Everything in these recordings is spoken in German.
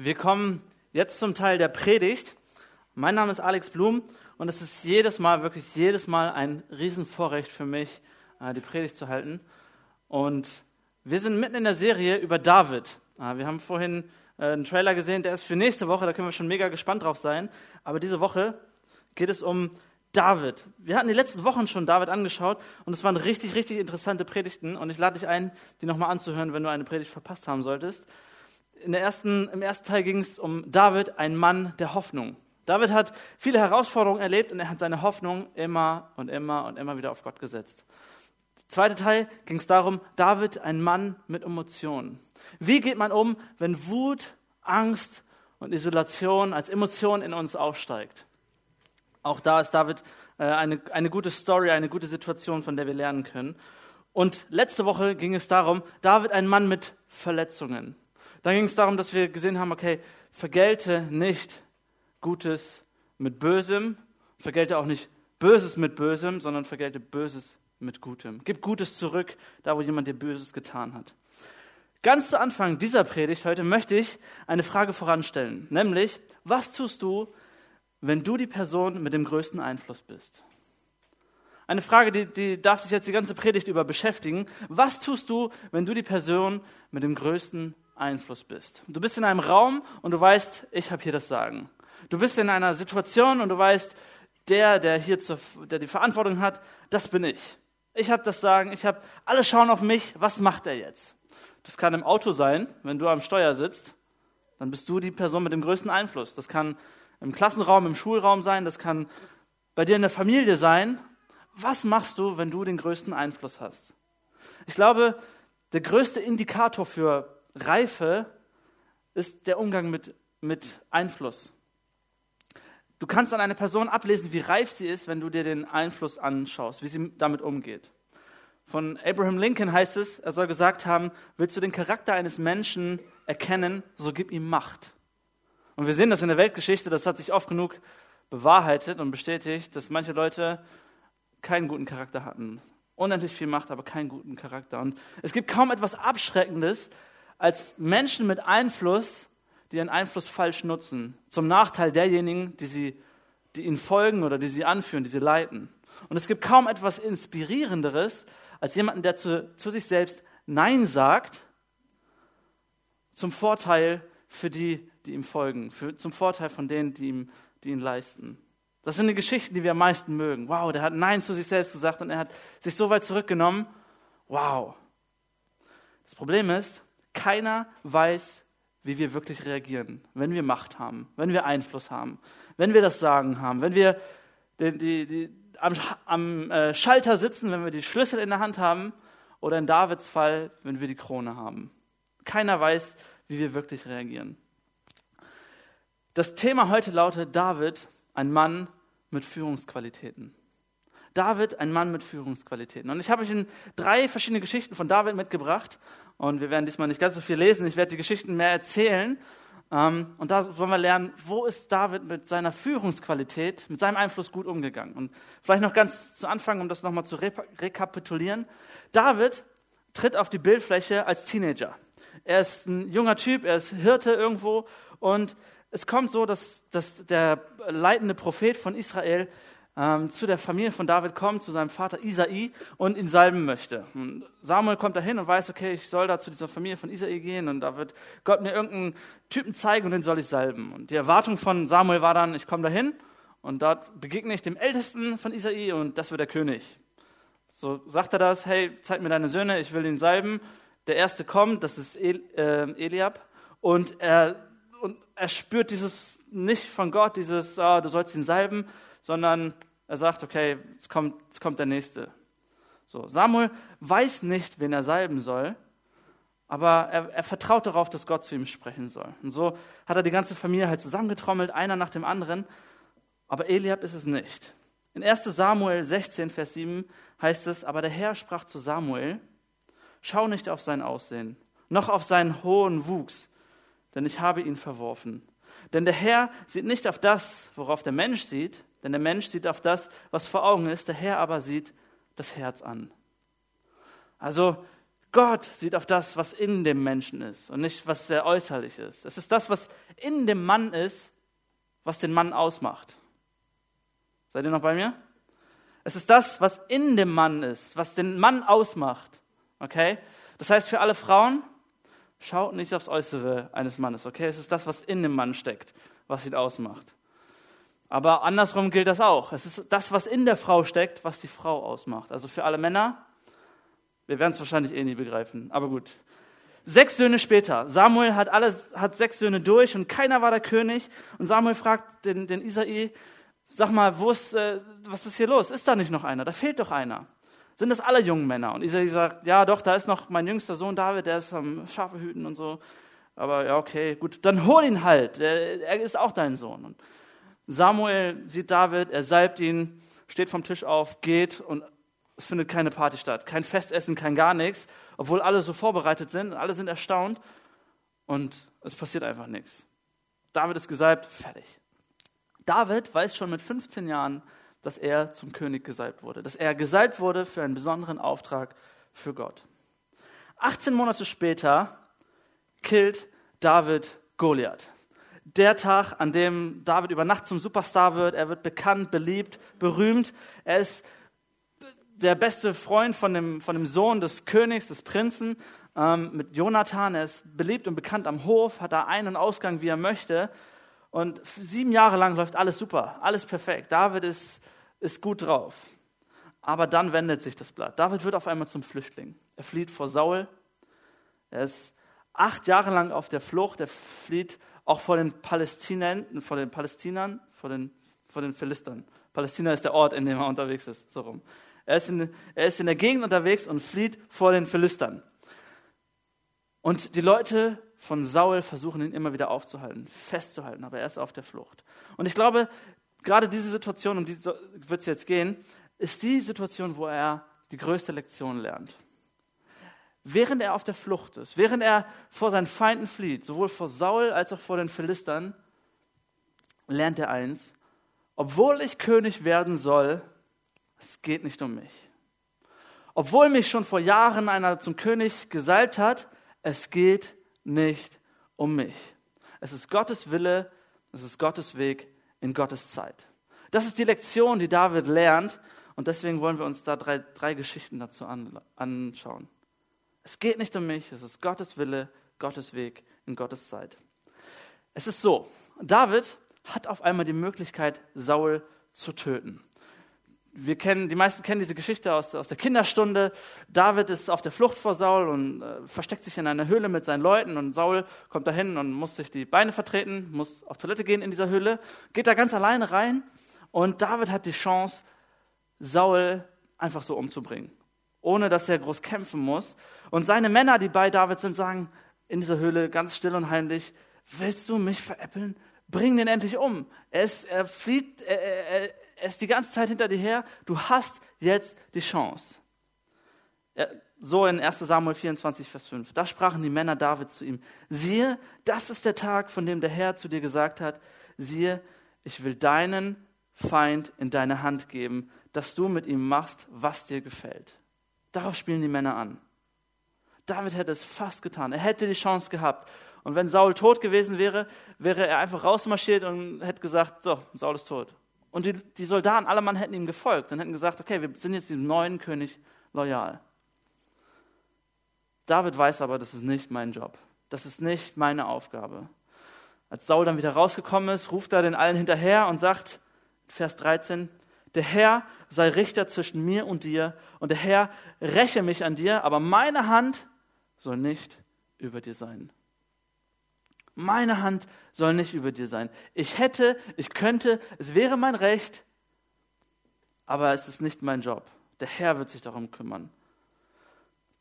Wir kommen jetzt zum Teil der Predigt. Mein Name ist Alex Blum und es ist jedes Mal, wirklich jedes Mal ein Riesenvorrecht für mich, äh, die Predigt zu halten. Und wir sind mitten in der Serie über David. Äh, wir haben vorhin äh, einen Trailer gesehen, der ist für nächste Woche, da können wir schon mega gespannt drauf sein. Aber diese Woche geht es um David. Wir hatten die letzten Wochen schon David angeschaut und es waren richtig, richtig interessante Predigten und ich lade dich ein, die nochmal anzuhören, wenn du eine Predigt verpasst haben solltest. In der ersten, Im ersten Teil ging es um David, ein Mann der Hoffnung. David hat viele Herausforderungen erlebt und er hat seine Hoffnung immer und immer und immer wieder auf Gott gesetzt. Der zweite Teil ging es darum, David, ein Mann mit Emotionen. Wie geht man um, wenn Wut, Angst und Isolation als Emotion in uns aufsteigt? Auch da ist David äh, eine, eine gute Story, eine gute Situation, von der wir lernen können. Und letzte Woche ging es darum, David, ein Mann mit Verletzungen. Dann ging es darum, dass wir gesehen haben, okay, vergelte nicht Gutes mit Bösem, vergelte auch nicht Böses mit Bösem, sondern vergelte Böses mit Gutem. Gib Gutes zurück, da wo jemand dir Böses getan hat. Ganz zu Anfang dieser Predigt heute möchte ich eine Frage voranstellen, nämlich, was tust du, wenn du die Person mit dem größten Einfluss bist? Eine Frage, die, die darf dich jetzt die ganze Predigt über beschäftigen. Was tust du, wenn du die Person mit dem größten Einfluss bist? Du bist in einem Raum und du weißt, ich habe hier das Sagen. Du bist in einer Situation und du weißt, der, der hier zur, der die Verantwortung hat, das bin ich. Ich habe das Sagen, ich habe, alle schauen auf mich, was macht er jetzt? Das kann im Auto sein, wenn du am Steuer sitzt, dann bist du die Person mit dem größten Einfluss. Das kann im Klassenraum, im Schulraum sein, das kann bei dir in der Familie sein. Was machst du, wenn du den größten Einfluss hast? Ich glaube, der größte Indikator für Reife ist der Umgang mit, mit Einfluss. Du kannst an einer Person ablesen, wie reif sie ist, wenn du dir den Einfluss anschaust, wie sie damit umgeht. Von Abraham Lincoln heißt es, er soll gesagt haben, willst du den Charakter eines Menschen erkennen, so gib ihm Macht. Und wir sehen das in der Weltgeschichte, das hat sich oft genug bewahrheitet und bestätigt, dass manche Leute keinen guten Charakter hatten. Unendlich viel Macht, aber keinen guten Charakter. Und es gibt kaum etwas Abschreckendes, als Menschen mit Einfluss, die ihren Einfluss falsch nutzen, zum Nachteil derjenigen, die, sie, die ihnen folgen oder die sie anführen, die sie leiten. Und es gibt kaum etwas Inspirierenderes, als jemanden, der zu, zu sich selbst Nein sagt, zum Vorteil für die, die ihm folgen, für, zum Vorteil von denen, die, ihm, die ihn leisten. Das sind die Geschichten, die wir am meisten mögen. Wow, der hat Nein zu sich selbst gesagt und er hat sich so weit zurückgenommen. Wow. Das Problem ist, keiner weiß, wie wir wirklich reagieren, wenn wir Macht haben, wenn wir Einfluss haben, wenn wir das Sagen haben, wenn wir die, die, die, am, am äh, Schalter sitzen, wenn wir die Schlüssel in der Hand haben oder in Davids Fall, wenn wir die Krone haben. Keiner weiß, wie wir wirklich reagieren. Das Thema heute lautet David, ein Mann mit Führungsqualitäten. David, ein Mann mit Führungsqualitäten. Und ich habe euch drei verschiedene Geschichten von David mitgebracht. Und wir werden diesmal nicht ganz so viel lesen. Ich werde die Geschichten mehr erzählen. Ähm, und da wollen wir lernen, wo ist David mit seiner Führungsqualität, mit seinem Einfluss gut umgegangen. Und vielleicht noch ganz zu Anfang, um das nochmal zu rekapitulieren. David tritt auf die Bildfläche als Teenager. Er ist ein junger Typ, er ist Hirte irgendwo und es kommt so, dass, dass der leitende Prophet von Israel ähm, zu der Familie von David kommt, zu seinem Vater Isai und ihn salben möchte. Und Samuel kommt dahin und weiß, okay, ich soll da zu dieser Familie von Isai gehen und da wird Gott mir irgendeinen Typen zeigen und den soll ich salben. Und die Erwartung von Samuel war dann, ich komme dahin und dort begegne ich dem Ältesten von Isai und das wird der König. So sagt er das, hey, zeig mir deine Söhne, ich will ihn salben. Der erste kommt, das ist El, äh, Eliab und er und er spürt dieses nicht von Gott, dieses, oh, du sollst ihn salben, sondern er sagt, okay, es kommt, es kommt der Nächste. So, Samuel weiß nicht, wen er salben soll, aber er, er vertraut darauf, dass Gott zu ihm sprechen soll. Und so hat er die ganze Familie halt zusammengetrommelt, einer nach dem anderen, aber Eliab ist es nicht. In 1 Samuel 16, Vers 7 heißt es, aber der Herr sprach zu Samuel, schau nicht auf sein Aussehen, noch auf seinen hohen Wuchs, denn ich habe ihn verworfen. Denn der Herr sieht nicht auf das, worauf der Mensch sieht, denn der Mensch sieht auf das, was vor Augen ist, der Herr aber sieht das Herz an. Also Gott sieht auf das, was in dem Menschen ist und nicht, was sehr äußerlich ist. Es ist das, was in dem Mann ist, was den Mann ausmacht. Seid ihr noch bei mir? Es ist das, was in dem Mann ist, was den Mann ausmacht. Okay? Das heißt für alle Frauen, schaut nicht aufs Äußere eines Mannes. Okay? Es ist das, was in dem Mann steckt, was ihn ausmacht. Aber andersrum gilt das auch. Es ist das, was in der Frau steckt, was die Frau ausmacht. Also für alle Männer, wir werden es wahrscheinlich eh nie begreifen, aber gut. Sechs Söhne später. Samuel hat, alles, hat sechs Söhne durch und keiner war der König. Und Samuel fragt den, den Isai, sag mal, wo ist, äh, was ist hier los? Ist da nicht noch einer? Da fehlt doch einer. Sind das alle jungen Männer? Und Isai sagt, ja doch, da ist noch mein jüngster Sohn David, der ist am Schafe hüten und so. Aber ja, okay, gut, dann hol ihn halt. Er, ist auch dein Sohn. Und Samuel sieht David, er salbt ihn, steht vom Tisch auf, geht und es findet keine Party statt, kein Festessen, kein gar nichts, obwohl alle so vorbereitet sind, alle sind erstaunt und es passiert einfach nichts. David ist gesalbt, fertig. David weiß schon mit 15 Jahren, dass er zum König gesalbt wurde, dass er gesalbt wurde für einen besonderen Auftrag für Gott. 18 Monate später killt David Goliath. Der Tag, an dem David über Nacht zum Superstar wird, er wird bekannt, beliebt, berühmt. Er ist der beste Freund von dem, von dem Sohn des Königs, des Prinzen, ähm, mit Jonathan. Er ist beliebt und bekannt am Hof, hat da Ein- und Ausgang, wie er möchte. Und sieben Jahre lang läuft alles super, alles perfekt. David ist, ist gut drauf. Aber dann wendet sich das Blatt. David wird auf einmal zum Flüchtling. Er flieht vor Saul. Er ist acht Jahre lang auf der Flucht. Er flieht auch vor den Palästinern, vor den Palästinern, vor den, vor den Philistern. Palästina ist der Ort, in dem er unterwegs ist, so rum. Er ist, in, er ist in der Gegend unterwegs und flieht vor den Philistern. Und die Leute von Saul versuchen ihn immer wieder aufzuhalten, festzuhalten, aber er ist auf der Flucht. Und ich glaube, gerade diese Situation, um die wird es jetzt gehen, ist die Situation, wo er die größte Lektion lernt. Während er auf der Flucht ist, während er vor seinen Feinden flieht, sowohl vor Saul als auch vor den Philistern, lernt er eins, obwohl ich König werden soll, es geht nicht um mich. Obwohl mich schon vor Jahren einer zum König gesalbt hat, es geht nicht um mich. Es ist Gottes Wille, es ist Gottes Weg in Gottes Zeit. Das ist die Lektion, die David lernt und deswegen wollen wir uns da drei, drei Geschichten dazu an, anschauen. Es geht nicht um mich, es ist Gottes Wille, Gottes Weg in Gottes Zeit. Es ist so, David hat auf einmal die Möglichkeit, Saul zu töten wir kennen, die meisten kennen diese Geschichte aus, aus der Kinderstunde. David ist auf der Flucht vor Saul und äh, versteckt sich in einer Höhle mit seinen Leuten und Saul kommt dahin und muss sich die Beine vertreten, muss auf Toilette gehen in dieser Höhle, geht da ganz alleine rein und David hat die Chance, Saul einfach so umzubringen, ohne dass er groß kämpfen muss. Und seine Männer, die bei David sind, sagen in dieser Höhle ganz still und heimlich, willst du mich veräppeln? Bring den endlich um. Er, ist, er flieht, er, er, er ist die ganze Zeit hinter dir her. Du hast jetzt die Chance. So in 1 Samuel 24, Vers 5. Da sprachen die Männer David zu ihm: Siehe, das ist der Tag, von dem der Herr zu dir gesagt hat: Siehe, ich will deinen Feind in deine Hand geben, dass du mit ihm machst, was dir gefällt. Darauf spielen die Männer an. David hätte es fast getan. Er hätte die Chance gehabt. Und wenn Saul tot gewesen wäre, wäre er einfach rausmarschiert und hätte gesagt: So, Saul ist tot. Und die, die Soldaten, alle Mann hätten ihm gefolgt und hätten gesagt, okay, wir sind jetzt dem neuen König loyal. David weiß aber, das ist nicht mein Job. Das ist nicht meine Aufgabe. Als Saul dann wieder rausgekommen ist, ruft er den allen hinterher und sagt, Vers 13, der Herr sei Richter zwischen mir und dir und der Herr räche mich an dir, aber meine Hand soll nicht über dir sein. Meine Hand soll nicht über dir sein. Ich hätte, ich könnte, es wäre mein Recht, aber es ist nicht mein Job. Der Herr wird sich darum kümmern.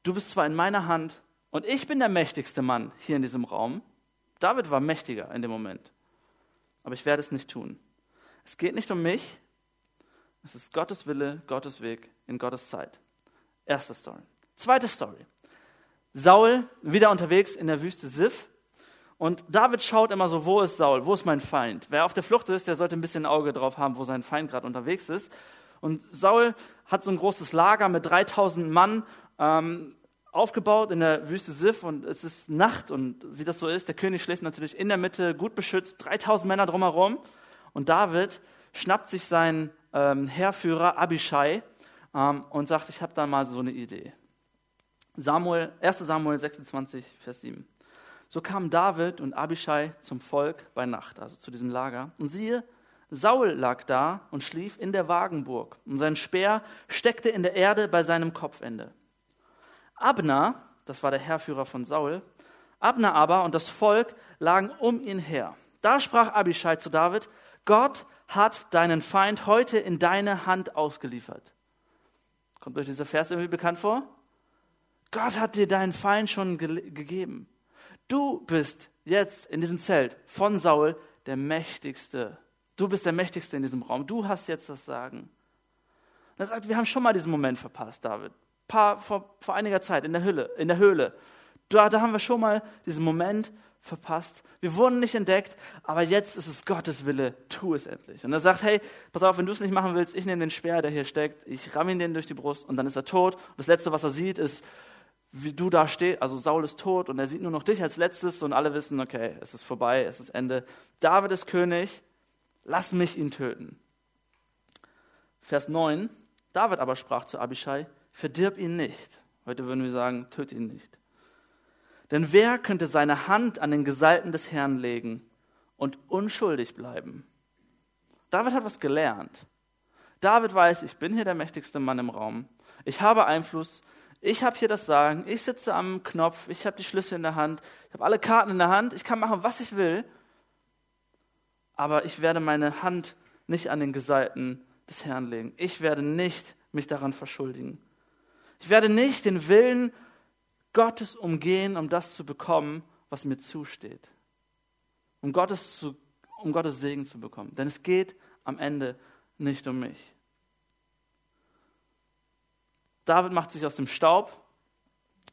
Du bist zwar in meiner Hand und ich bin der mächtigste Mann hier in diesem Raum. David war mächtiger in dem Moment. Aber ich werde es nicht tun. Es geht nicht um mich. Es ist Gottes Wille, Gottes Weg in Gottes Zeit. Erste Story. Zweite Story. Saul wieder unterwegs in der Wüste Sif und David schaut immer so, wo ist Saul, wo ist mein Feind? Wer auf der Flucht ist, der sollte ein bisschen ein Auge drauf haben, wo sein Feind gerade unterwegs ist. Und Saul hat so ein großes Lager mit 3000 Mann ähm, aufgebaut in der Wüste Sif und es ist Nacht und wie das so ist, der König schläft natürlich in der Mitte, gut beschützt, 3000 Männer drumherum und David schnappt sich seinen ähm, Heerführer Abishai ähm, und sagt, ich habe da mal so eine Idee. Samuel, 1 Samuel 26, Vers 7. So kamen David und Abishai zum Volk bei Nacht, also zu diesem Lager. Und siehe, Saul lag da und schlief in der Wagenburg, und sein Speer steckte in der Erde bei seinem Kopfende. Abner, das war der Herrführer von Saul, Abner aber und das Volk lagen um ihn her. Da sprach Abishai zu David, Gott hat deinen Feind heute in deine Hand ausgeliefert. Kommt euch dieser Vers irgendwie bekannt vor? Gott hat dir deinen Feind schon ge gegeben. Du bist jetzt in diesem Zelt von Saul der Mächtigste. Du bist der Mächtigste in diesem Raum. Du hast jetzt das Sagen. Und er sagt, wir haben schon mal diesen Moment verpasst, David. Paar, vor, vor einiger Zeit in der Höhle. In der Höhle. Da, da haben wir schon mal diesen Moment verpasst. Wir wurden nicht entdeckt, aber jetzt ist es Gottes Wille, tu es endlich. Und er sagt, hey, pass auf, wenn du es nicht machen willst, ich nehme den Speer, der hier steckt, ich ramme ihn den durch die Brust und dann ist er tot. Und das Letzte, was er sieht, ist, wie du da stehst, also Saul ist tot und er sieht nur noch dich als letztes und alle wissen, okay, es ist vorbei, es ist Ende. David ist König, lass mich ihn töten. Vers 9, David aber sprach zu Abishai, verdirb ihn nicht. Heute würden wir sagen, töte ihn nicht. Denn wer könnte seine Hand an den Gesalten des Herrn legen und unschuldig bleiben? David hat was gelernt. David weiß, ich bin hier der mächtigste Mann im Raum. Ich habe Einfluss. Ich habe hier das Sagen. Ich sitze am Knopf. Ich habe die Schlüssel in der Hand. Ich habe alle Karten in der Hand. Ich kann machen, was ich will. Aber ich werde meine Hand nicht an den Gesalten des Herrn legen. Ich werde nicht mich daran verschuldigen. Ich werde nicht den Willen Gottes umgehen, um das zu bekommen, was mir zusteht. Um Gottes, zu, um Gottes Segen zu bekommen. Denn es geht am Ende nicht um mich. David macht sich aus dem Staub.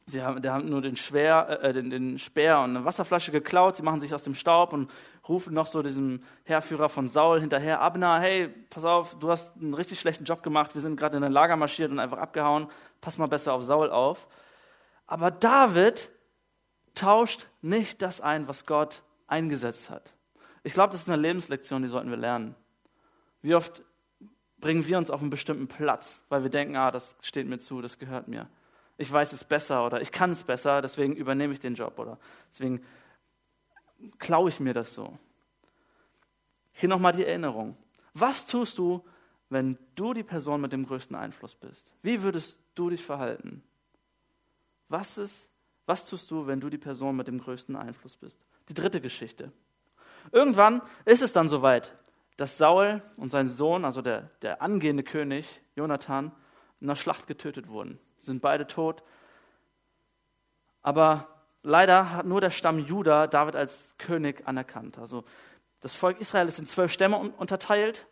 Sie haben, der hat nur den, Schwer, äh, den, den Speer und eine Wasserflasche geklaut. Sie machen sich aus dem Staub und rufen noch so diesem Heerführer von Saul hinterher, Abner, hey, pass auf, du hast einen richtig schlechten Job gemacht. Wir sind gerade in ein Lager marschiert und einfach abgehauen. Pass mal besser auf Saul auf. Aber David tauscht nicht das ein, was Gott eingesetzt hat. Ich glaube, das ist eine Lebenslektion, die sollten wir lernen. Wie oft bringen wir uns auf einen bestimmten Platz, weil wir denken, ah, das steht mir zu, das gehört mir. Ich weiß es besser oder ich kann es besser, deswegen übernehme ich den Job oder deswegen klaue ich mir das so. Hier nochmal die Erinnerung. Was tust du, wenn du die Person mit dem größten Einfluss bist? Wie würdest du dich verhalten? Was ist, was tust du, wenn du die Person mit dem größten Einfluss bist? Die dritte Geschichte. Irgendwann ist es dann soweit, dass Saul und sein Sohn, also der, der angehende König, Jonathan, in einer Schlacht getötet wurden. Sie sind beide tot. Aber leider hat nur der Stamm Juda David als König anerkannt. Also das Volk Israel ist in zwölf Stämme unterteilt.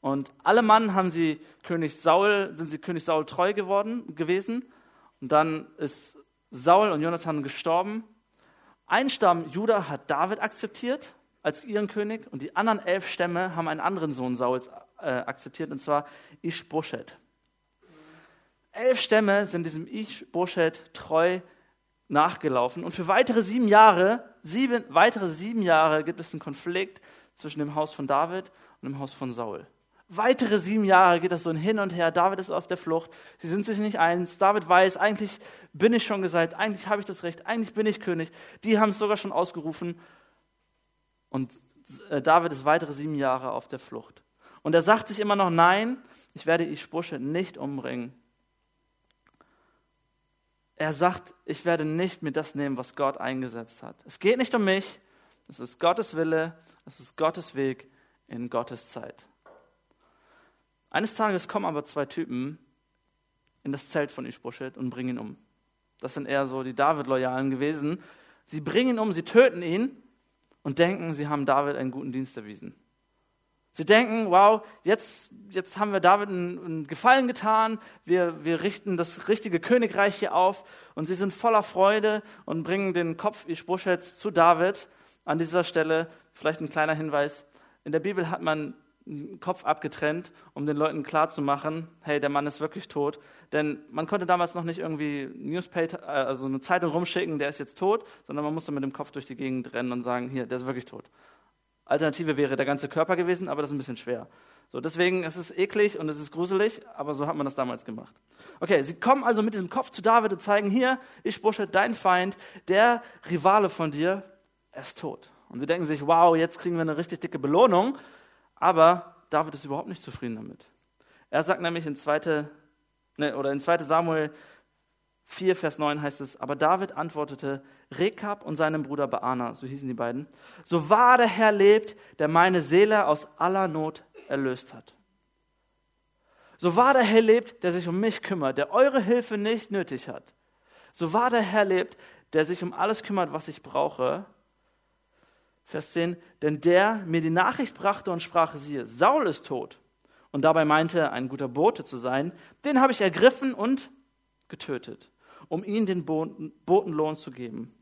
Und alle Mann haben sie König Saul, sind sie König Saul treu geworden, gewesen. Und dann ist Saul und Jonathan gestorben. Ein Stamm Juda hat David akzeptiert als ihren König und die anderen elf Stämme haben einen anderen Sohn Sauls äh, akzeptiert, und zwar Ishbosheth. Elf Stämme sind diesem Ishbosheth treu nachgelaufen und für weitere sieben Jahre, sieben, weitere sieben Jahre gibt es einen Konflikt zwischen dem Haus von David und dem Haus von Saul. Weitere sieben Jahre geht das so hin und her. David ist auf der Flucht. Sie sind sich nicht eins. David weiß, eigentlich bin ich schon gesagt, eigentlich habe ich das Recht, eigentlich bin ich König. Die haben es sogar schon ausgerufen. Und äh, David ist weitere sieben Jahre auf der Flucht. Und er sagt sich immer noch, nein, ich werde Ischbusche nicht umbringen. Er sagt, ich werde nicht mir das nehmen, was Gott eingesetzt hat. Es geht nicht um mich, es ist Gottes Wille, es ist Gottes Weg in Gottes Zeit. Eines Tages kommen aber zwei Typen in das Zelt von Ishbosheth und bringen ihn um. Das sind eher so die David-Loyalen gewesen. Sie bringen ihn um, sie töten ihn und denken, sie haben David einen guten Dienst erwiesen. Sie denken, wow, jetzt, jetzt haben wir David einen, einen Gefallen getan, wir, wir richten das richtige Königreich hier auf und sie sind voller Freude und bringen den Kopf Ishbosheths zu David. An dieser Stelle vielleicht ein kleiner Hinweis. In der Bibel hat man Kopf abgetrennt, um den Leuten klarzumachen, hey, der Mann ist wirklich tot. Denn man konnte damals noch nicht irgendwie Newspaper, äh, also eine Zeitung rumschicken, der ist jetzt tot, sondern man musste mit dem Kopf durch die Gegend rennen und sagen, hier, der ist wirklich tot. Alternative wäre der ganze Körper gewesen, aber das ist ein bisschen schwer. So, deswegen ist es eklig und es ist gruselig, aber so hat man das damals gemacht. Okay, sie kommen also mit diesem Kopf zu David und zeigen hier, ich Busche, dein Feind, der Rivale von dir, er ist tot. Und sie denken sich, wow, jetzt kriegen wir eine richtig dicke Belohnung. Aber David ist überhaupt nicht zufrieden damit. Er sagt nämlich in 2. Ne, oder in 2. Samuel 4, Vers 9 heißt es, aber David antwortete Rekab und seinem Bruder Baana, so hießen die beiden, so wahr der Herr lebt, der meine Seele aus aller Not erlöst hat. So wahr der Herr lebt, der sich um mich kümmert, der eure Hilfe nicht nötig hat. So wahr der Herr lebt, der sich um alles kümmert, was ich brauche, Vers 10, denn der mir die Nachricht brachte und sprach, siehe, Saul ist tot. Und dabei meinte, ein guter Bote zu sein, den habe ich ergriffen und getötet, um ihm den Botenlohn zu geben.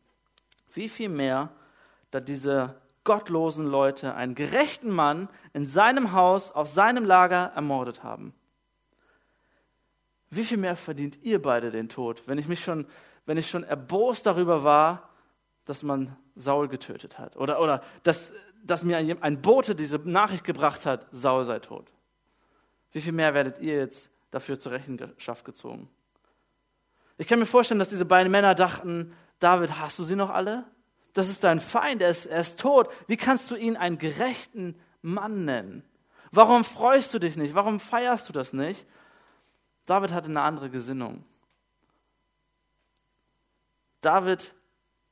Wie viel mehr, da diese gottlosen Leute einen gerechten Mann in seinem Haus, auf seinem Lager ermordet haben. Wie viel mehr verdient ihr beide den Tod, wenn ich mich schon, wenn ich schon erbost darüber war, dass man Saul getötet hat. Oder, oder dass, dass mir ein, ein Bote diese Nachricht gebracht hat, Saul sei tot. Wie viel mehr werdet ihr jetzt dafür zur Rechenschaft gezogen? Ich kann mir vorstellen, dass diese beiden Männer dachten, David, hast du sie noch alle? Das ist dein Feind, er ist, er ist tot. Wie kannst du ihn einen gerechten Mann nennen? Warum freust du dich nicht? Warum feierst du das nicht? David hatte eine andere Gesinnung. David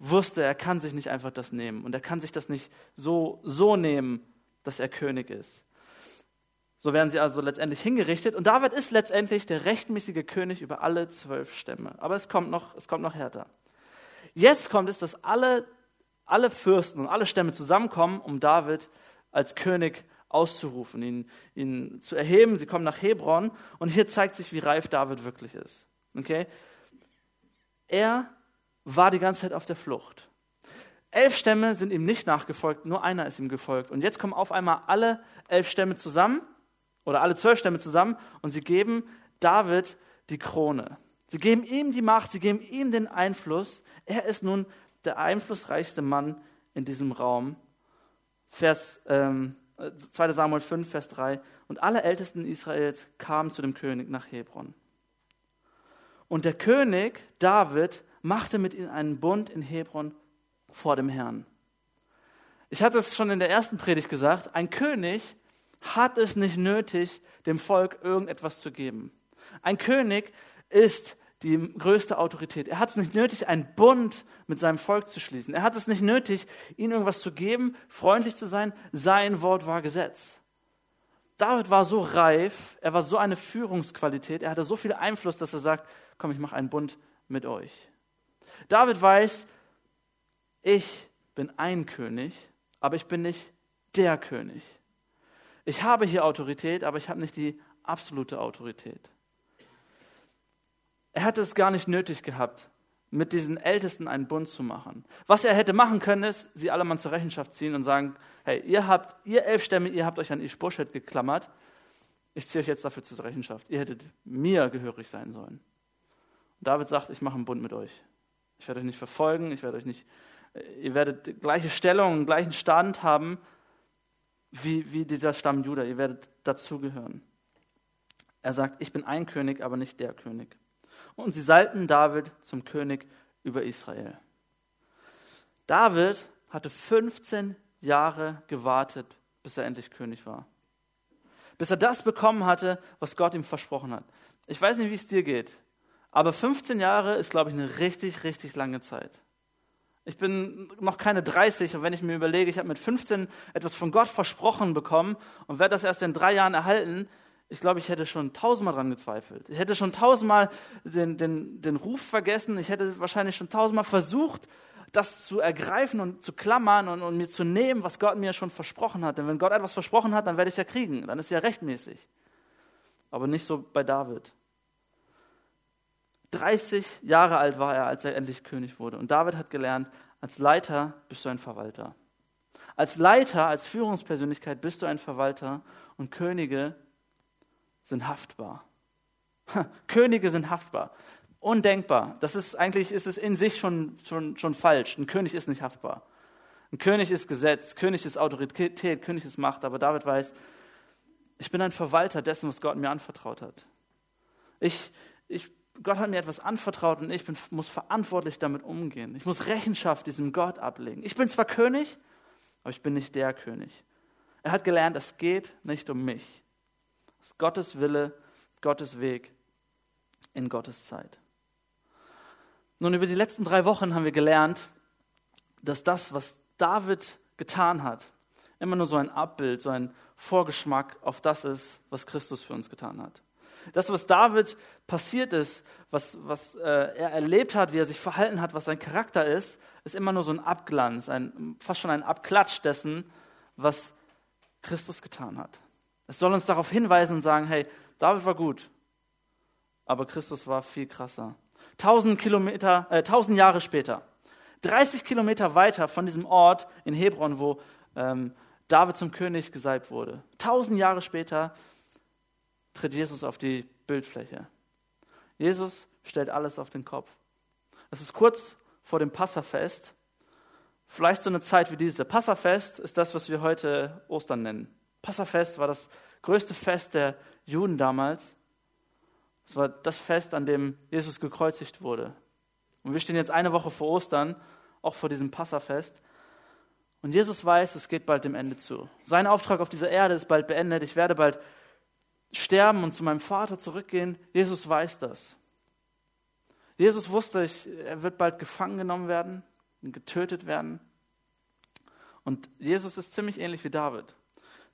wusste, er kann sich nicht einfach das nehmen und er kann sich das nicht so, so nehmen, dass er König ist. So werden sie also letztendlich hingerichtet und David ist letztendlich der rechtmäßige König über alle zwölf Stämme. Aber es kommt noch, es kommt noch härter. Jetzt kommt es, dass alle, alle Fürsten und alle Stämme zusammenkommen, um David als König auszurufen, ihn, ihn zu erheben. Sie kommen nach Hebron und hier zeigt sich, wie reif David wirklich ist. Okay? Er war die ganze Zeit auf der Flucht. Elf Stämme sind ihm nicht nachgefolgt, nur einer ist ihm gefolgt. Und jetzt kommen auf einmal alle elf Stämme zusammen oder alle zwölf Stämme zusammen und sie geben David die Krone. Sie geben ihm die Macht, sie geben ihm den Einfluss. Er ist nun der einflussreichste Mann in diesem Raum. Vers ähm, 2 Samuel 5, Vers 3. Und alle Ältesten Israels kamen zu dem König nach Hebron. Und der König David machte mit ihnen einen Bund in Hebron vor dem Herrn. Ich hatte es schon in der ersten Predigt gesagt, ein König hat es nicht nötig, dem Volk irgendetwas zu geben. Ein König ist die größte Autorität. Er hat es nicht nötig, einen Bund mit seinem Volk zu schließen. Er hat es nicht nötig, ihnen irgendwas zu geben, freundlich zu sein. Sein Wort war Gesetz. David war so reif, er war so eine Führungsqualität, er hatte so viel Einfluss, dass er sagt, komm, ich mache einen Bund mit euch. David weiß, ich bin ein König, aber ich bin nicht der König. Ich habe hier Autorität, aber ich habe nicht die absolute Autorität. Er hätte es gar nicht nötig gehabt, mit diesen Ältesten einen Bund zu machen. Was er hätte machen können, ist, sie alle mal zur Rechenschaft ziehen und sagen, hey, ihr habt, ihr elf Stämme, ihr habt euch an Ischboschet geklammert, ich ziehe euch jetzt dafür zur Rechenschaft. Ihr hättet mir gehörig sein sollen. Und David sagt, ich mache einen Bund mit euch. Ich werde euch nicht verfolgen, ich werde euch nicht, äh, ihr werdet gleiche Stellung, gleichen Stand haben wie, wie dieser Stamm Judah. Ihr werdet dazugehören. Er sagt, ich bin ein König, aber nicht der König. Und sie salbten David zum König über Israel. David hatte 15 Jahre gewartet, bis er endlich König war. Bis er das bekommen hatte, was Gott ihm versprochen hat. Ich weiß nicht, wie es dir geht. Aber 15 Jahre ist, glaube ich, eine richtig, richtig lange Zeit. Ich bin noch keine 30 und wenn ich mir überlege, ich habe mit 15 etwas von Gott versprochen bekommen und werde das erst in drei Jahren erhalten, ich glaube, ich hätte schon tausendmal dran gezweifelt. Ich hätte schon tausendmal den, den, den Ruf vergessen. Ich hätte wahrscheinlich schon tausendmal versucht, das zu ergreifen und zu klammern und, und mir zu nehmen, was Gott mir schon versprochen hat. Denn wenn Gott etwas versprochen hat, dann werde ich es ja kriegen. Dann ist es ja rechtmäßig. Aber nicht so bei David. 30 Jahre alt war er, als er endlich König wurde. Und David hat gelernt, als Leiter bist du ein Verwalter. Als Leiter, als Führungspersönlichkeit bist du ein Verwalter und Könige sind haftbar. Könige sind haftbar. Undenkbar. Das ist eigentlich ist es in sich schon, schon, schon falsch. Ein König ist nicht haftbar. Ein König ist Gesetz, König ist Autorität, König ist Macht. Aber David weiß, ich bin ein Verwalter dessen, was Gott mir anvertraut hat. Ich, ich, Gott hat mir etwas anvertraut und ich bin, muss verantwortlich damit umgehen. Ich muss Rechenschaft diesem Gott ablegen. Ich bin zwar König, aber ich bin nicht der König. Er hat gelernt, es geht nicht um mich. Es ist Gottes Wille, Gottes Weg in Gottes Zeit. Nun, über die letzten drei Wochen haben wir gelernt, dass das, was David getan hat, immer nur so ein Abbild, so ein Vorgeschmack auf das ist, was Christus für uns getan hat. Das, was David passiert ist, was, was äh, er erlebt hat, wie er sich verhalten hat, was sein Charakter ist, ist immer nur so ein Abglanz, ein, fast schon ein Abklatsch dessen, was Christus getan hat. Es soll uns darauf hinweisen und sagen, hey, David war gut, aber Christus war viel krasser. Tausend Kilometer, äh, tausend Jahre später, 30 Kilometer weiter von diesem Ort in Hebron, wo ähm, David zum König gesalbt wurde. Tausend Jahre später tritt Jesus auf die Bildfläche. Jesus stellt alles auf den Kopf. Es ist kurz vor dem Passafest, vielleicht so eine Zeit wie diese. Passafest ist das, was wir heute Ostern nennen. Passafest war das größte Fest der Juden damals. Es war das Fest, an dem Jesus gekreuzigt wurde. Und wir stehen jetzt eine Woche vor Ostern, auch vor diesem Passafest. Und Jesus weiß, es geht bald dem Ende zu. Sein Auftrag auf dieser Erde ist bald beendet. Ich werde bald sterben und zu meinem Vater zurückgehen. Jesus weiß das. Jesus wusste, ich, er wird bald gefangen genommen werden und getötet werden. Und Jesus ist ziemlich ähnlich wie David.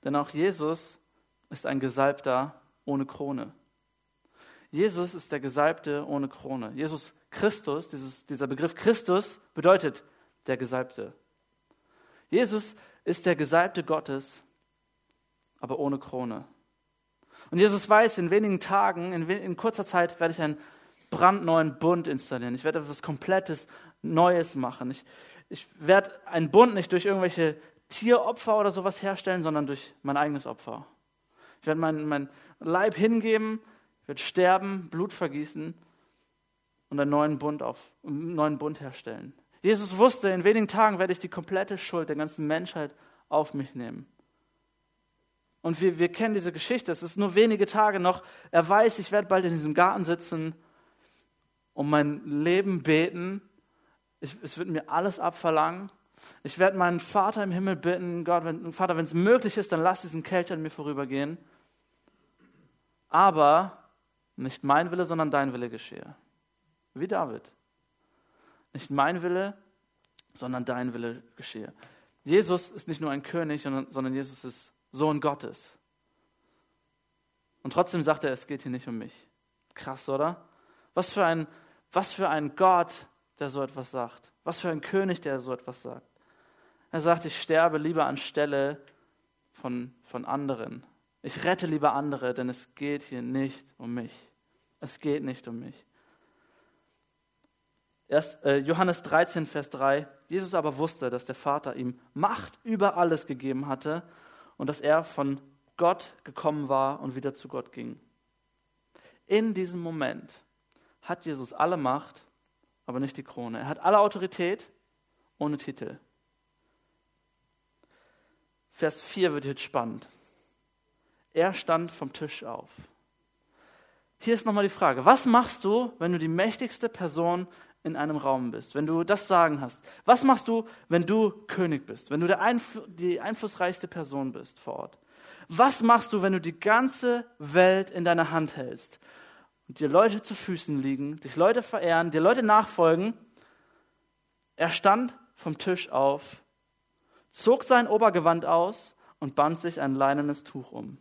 Denn auch Jesus ist ein Gesalbter ohne Krone. Jesus ist der Gesalbte ohne Krone. Jesus Christus, dieses, dieser Begriff Christus bedeutet der Gesalbte. Jesus ist der Gesalbte Gottes, aber ohne Krone. Und Jesus weiß, in wenigen Tagen, in, in kurzer Zeit werde ich einen brandneuen Bund installieren. Ich werde etwas Komplettes Neues machen. Ich, ich werde einen Bund nicht durch irgendwelche Tieropfer oder sowas herstellen, sondern durch mein eigenes Opfer. Ich werde meinen mein Leib hingeben, ich werde sterben, Blut vergießen und einen neuen Bund, auf, einen neuen Bund herstellen. Jesus wusste, in wenigen Tagen werde ich die komplette Schuld der ganzen Menschheit auf mich nehmen. Und wir, wir kennen diese Geschichte, es ist nur wenige Tage noch. Er weiß, ich werde bald in diesem Garten sitzen, um mein Leben beten. Ich, es wird mir alles abverlangen. Ich werde meinen Vater im Himmel bitten, Gott, wenn, Vater, wenn es möglich ist, dann lass diesen Kelch an mir vorübergehen. Aber nicht mein Wille, sondern dein Wille geschehe. Wie David. Nicht mein Wille, sondern dein Wille geschehe. Jesus ist nicht nur ein König, sondern Jesus ist Sohn Gottes. Und trotzdem sagt er, es geht hier nicht um mich. Krass, oder? Was für ein, was für ein Gott, der so etwas sagt. Was für ein König, der so etwas sagt. Er sagt, ich sterbe lieber anstelle von, von anderen. Ich rette lieber andere, denn es geht hier nicht um mich. Es geht nicht um mich. Erst, äh, Johannes 13, Vers 3. Jesus aber wusste, dass der Vater ihm Macht über alles gegeben hatte und dass er von Gott gekommen war und wieder zu Gott ging. In diesem Moment hat Jesus alle Macht, aber nicht die Krone. Er hat alle Autorität ohne Titel. Vers 4 wird jetzt spannend. Er stand vom Tisch auf. Hier ist nochmal die Frage, was machst du, wenn du die mächtigste Person in einem Raum bist, wenn du das Sagen hast? Was machst du, wenn du König bist, wenn du Einfl die einflussreichste Person bist vor Ort? Was machst du, wenn du die ganze Welt in deiner Hand hältst und dir Leute zu Füßen liegen, dich Leute verehren, dir Leute nachfolgen? Er stand vom Tisch auf zog sein Obergewand aus und band sich ein leinenes Tuch um.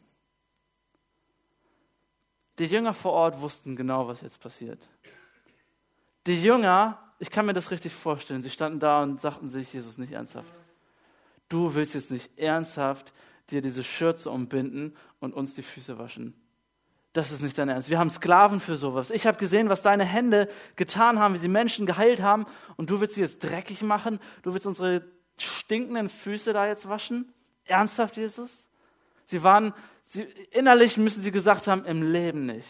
Die Jünger vor Ort wussten genau, was jetzt passiert. Die Jünger, ich kann mir das richtig vorstellen, sie standen da und sagten sich, Jesus, nicht ernsthaft. Du willst jetzt nicht ernsthaft dir diese Schürze umbinden und uns die Füße waschen. Das ist nicht dein Ernst. Wir haben Sklaven für sowas. Ich habe gesehen, was deine Hände getan haben, wie sie Menschen geheilt haben und du willst sie jetzt dreckig machen. Du willst unsere stinkenden Füße da jetzt waschen? Ernsthaft, Jesus? Sie waren, sie, innerlich müssen sie gesagt haben, im Leben nicht.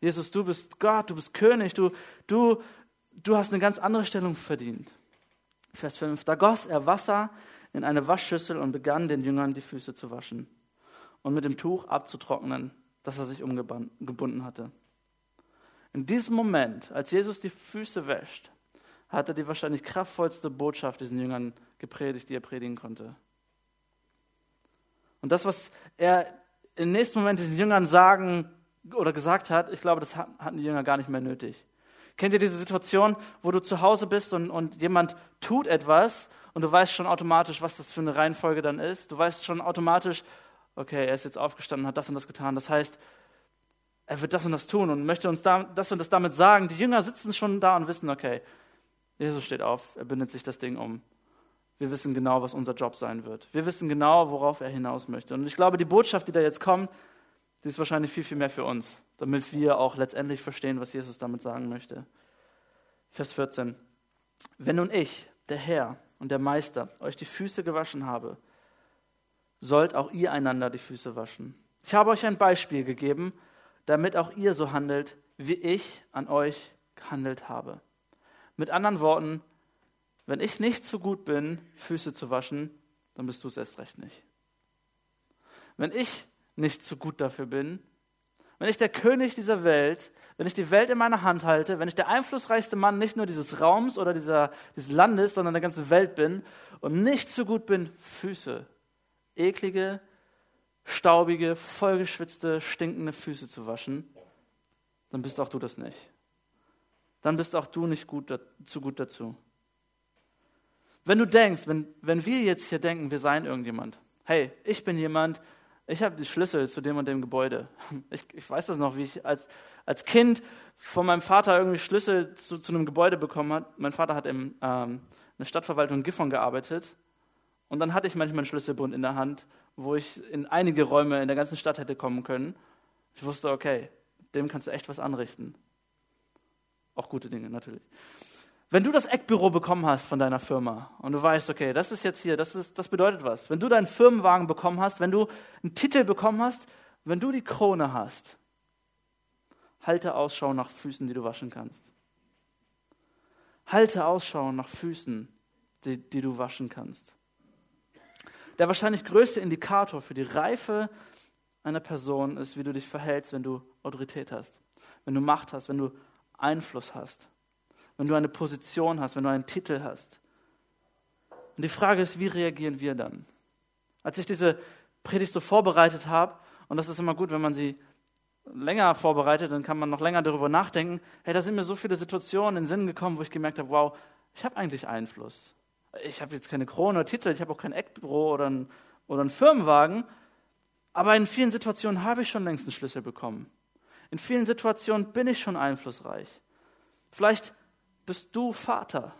Jesus, du bist Gott, du bist König, du, du, du hast eine ganz andere Stellung verdient. Vers 5. Da goss er Wasser in eine Waschschüssel und begann den Jüngern die Füße zu waschen und mit dem Tuch abzutrocknen, das er sich umgebunden hatte. In diesem Moment, als Jesus die Füße wäscht, hat er die wahrscheinlich kraftvollste Botschaft diesen Jüngern gepredigt, die er predigen konnte. Und das, was er im nächsten Moment diesen Jüngern sagen oder gesagt hat, ich glaube, das hatten die Jünger gar nicht mehr nötig. Kennt ihr diese Situation, wo du zu Hause bist und, und jemand tut etwas und du weißt schon automatisch, was das für eine Reihenfolge dann ist? Du weißt schon automatisch, okay, er ist jetzt aufgestanden, hat das und das getan. Das heißt, er wird das und das tun und möchte uns das und das damit sagen. Die Jünger sitzen schon da und wissen, okay, Jesus steht auf, er bindet sich das Ding um. Wir wissen genau, was unser Job sein wird. Wir wissen genau, worauf er hinaus möchte. Und ich glaube, die Botschaft, die da jetzt kommt, die ist wahrscheinlich viel, viel mehr für uns, damit wir auch letztendlich verstehen, was Jesus damit sagen möchte. Vers 14. Wenn nun ich, der Herr und der Meister, euch die Füße gewaschen habe, sollt auch ihr einander die Füße waschen. Ich habe euch ein Beispiel gegeben, damit auch ihr so handelt, wie ich an euch gehandelt habe. Mit anderen Worten, wenn ich nicht so gut bin, Füße zu waschen, dann bist du es erst recht nicht. Wenn ich nicht so gut dafür bin, wenn ich der König dieser Welt, wenn ich die Welt in meiner Hand halte, wenn ich der einflussreichste Mann nicht nur dieses Raums oder dieser, dieses Landes, sondern der ganzen Welt bin und nicht so gut bin, Füße, eklige, staubige, vollgeschwitzte, stinkende Füße zu waschen, dann bist auch du das nicht. Dann bist auch du nicht gut, zu gut dazu. Wenn du denkst, wenn, wenn wir jetzt hier denken, wir seien irgendjemand, hey, ich bin jemand, ich habe die Schlüssel zu dem und dem Gebäude. Ich, ich weiß das noch, wie ich als, als Kind von meinem Vater irgendwie Schlüssel zu, zu einem Gebäude bekommen hat. Mein Vater hat in ähm, der Stadtverwaltung Gifhorn gearbeitet. Und dann hatte ich manchmal einen Schlüsselbund in der Hand, wo ich in einige Räume in der ganzen Stadt hätte kommen können. Ich wusste, okay, dem kannst du echt was anrichten. Auch gute Dinge natürlich. Wenn du das Eckbüro bekommen hast von deiner Firma und du weißt, okay, das ist jetzt hier, das, ist, das bedeutet was. Wenn du deinen Firmenwagen bekommen hast, wenn du einen Titel bekommen hast, wenn du die Krone hast, halte Ausschau nach Füßen, die du waschen kannst. Halte Ausschau nach Füßen, die, die du waschen kannst. Der wahrscheinlich größte Indikator für die Reife einer Person ist, wie du dich verhältst, wenn du Autorität hast, wenn du Macht hast, wenn du Einfluss hast wenn du eine Position hast, wenn du einen Titel hast. Und die Frage ist, wie reagieren wir dann? Als ich diese Predigt so vorbereitet habe, und das ist immer gut, wenn man sie länger vorbereitet, dann kann man noch länger darüber nachdenken, hey, da sind mir so viele Situationen in den Sinn gekommen, wo ich gemerkt habe, wow, ich habe eigentlich Einfluss. Ich habe jetzt keine Krone oder Titel, ich habe auch kein Eckbüro oder einen, oder einen Firmenwagen, aber in vielen Situationen habe ich schon längst einen Schlüssel bekommen. In vielen Situationen bin ich schon einflussreich. Vielleicht bist du Vater.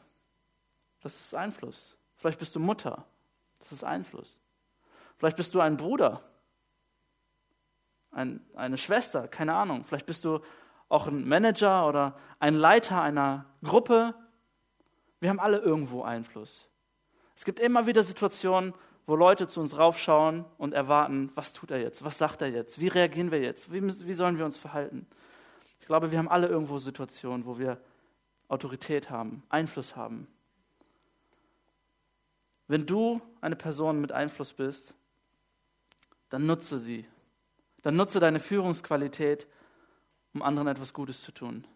Das ist Einfluss. Vielleicht bist du Mutter. Das ist Einfluss. Vielleicht bist du ein Bruder, ein, eine Schwester, keine Ahnung. Vielleicht bist du auch ein Manager oder ein Leiter einer Gruppe. Wir haben alle irgendwo Einfluss. Es gibt immer wieder Situationen, wo Leute zu uns raufschauen und erwarten, was tut er jetzt, was sagt er jetzt, wie reagieren wir jetzt, wie, wie sollen wir uns verhalten. Ich glaube, wir haben alle irgendwo Situationen, wo wir Autorität haben, Einfluss haben. Wenn du eine Person mit Einfluss bist, dann nutze sie. Dann nutze deine Führungsqualität, um anderen etwas Gutes zu tun.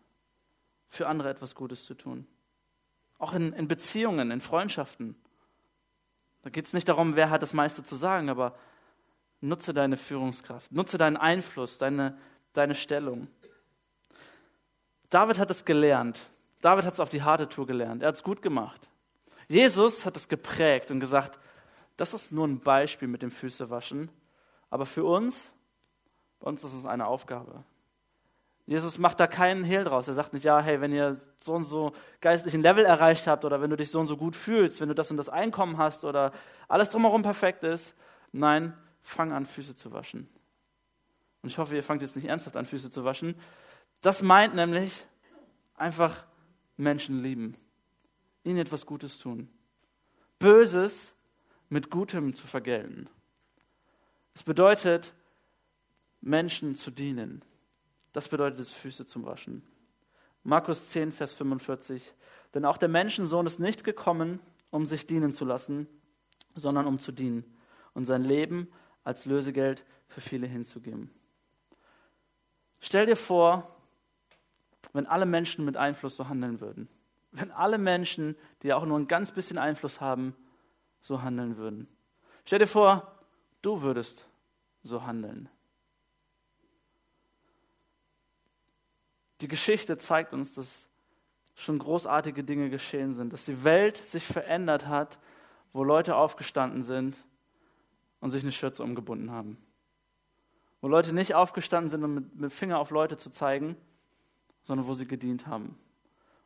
Für andere etwas Gutes zu tun. Auch in, in Beziehungen, in Freundschaften. Da geht es nicht darum, wer hat das meiste zu sagen, aber nutze deine Führungskraft, nutze deinen Einfluss, deine, deine Stellung. David hat es gelernt. David hat es auf die harte Tour gelernt. Er hat es gut gemacht. Jesus hat es geprägt und gesagt, das ist nur ein Beispiel mit dem Füßewaschen, aber für uns, bei uns ist es eine Aufgabe. Jesus macht da keinen Hehl draus. Er sagt nicht, ja, hey, wenn ihr so und so geistlichen Level erreicht habt oder wenn du dich so und so gut fühlst, wenn du das und das Einkommen hast oder alles drumherum perfekt ist. Nein, fang an, Füße zu waschen. Und ich hoffe, ihr fangt jetzt nicht ernsthaft an, Füße zu waschen. Das meint nämlich einfach Menschen lieben, ihnen etwas Gutes tun. Böses mit Gutem zu vergelten. Es bedeutet, Menschen zu dienen. Das bedeutet es, Füße zu waschen. Markus 10, Vers 45. Denn auch der Menschensohn ist nicht gekommen, um sich dienen zu lassen, sondern um zu dienen und sein Leben als Lösegeld für viele hinzugeben. Stell dir vor, wenn alle Menschen mit Einfluss so handeln würden. Wenn alle Menschen, die auch nur ein ganz bisschen Einfluss haben, so handeln würden. Stell dir vor, du würdest so handeln. Die Geschichte zeigt uns, dass schon großartige Dinge geschehen sind, dass die Welt sich verändert hat, wo Leute aufgestanden sind und sich eine Schürze umgebunden haben. Wo Leute nicht aufgestanden sind, um mit, mit Finger auf Leute zu zeigen, sondern wo sie gedient haben.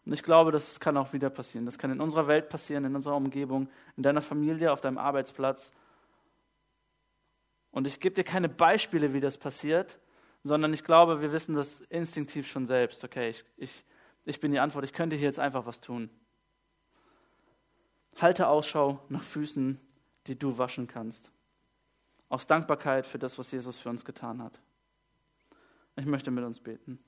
Und ich glaube, das kann auch wieder passieren. Das kann in unserer Welt passieren, in unserer Umgebung, in deiner Familie, auf deinem Arbeitsplatz. Und ich gebe dir keine Beispiele, wie das passiert, sondern ich glaube, wir wissen das instinktiv schon selbst. Okay, ich, ich, ich bin die Antwort, ich könnte hier jetzt einfach was tun. Halte Ausschau nach Füßen, die du waschen kannst. Aus Dankbarkeit für das, was Jesus für uns getan hat. Ich möchte mit uns beten.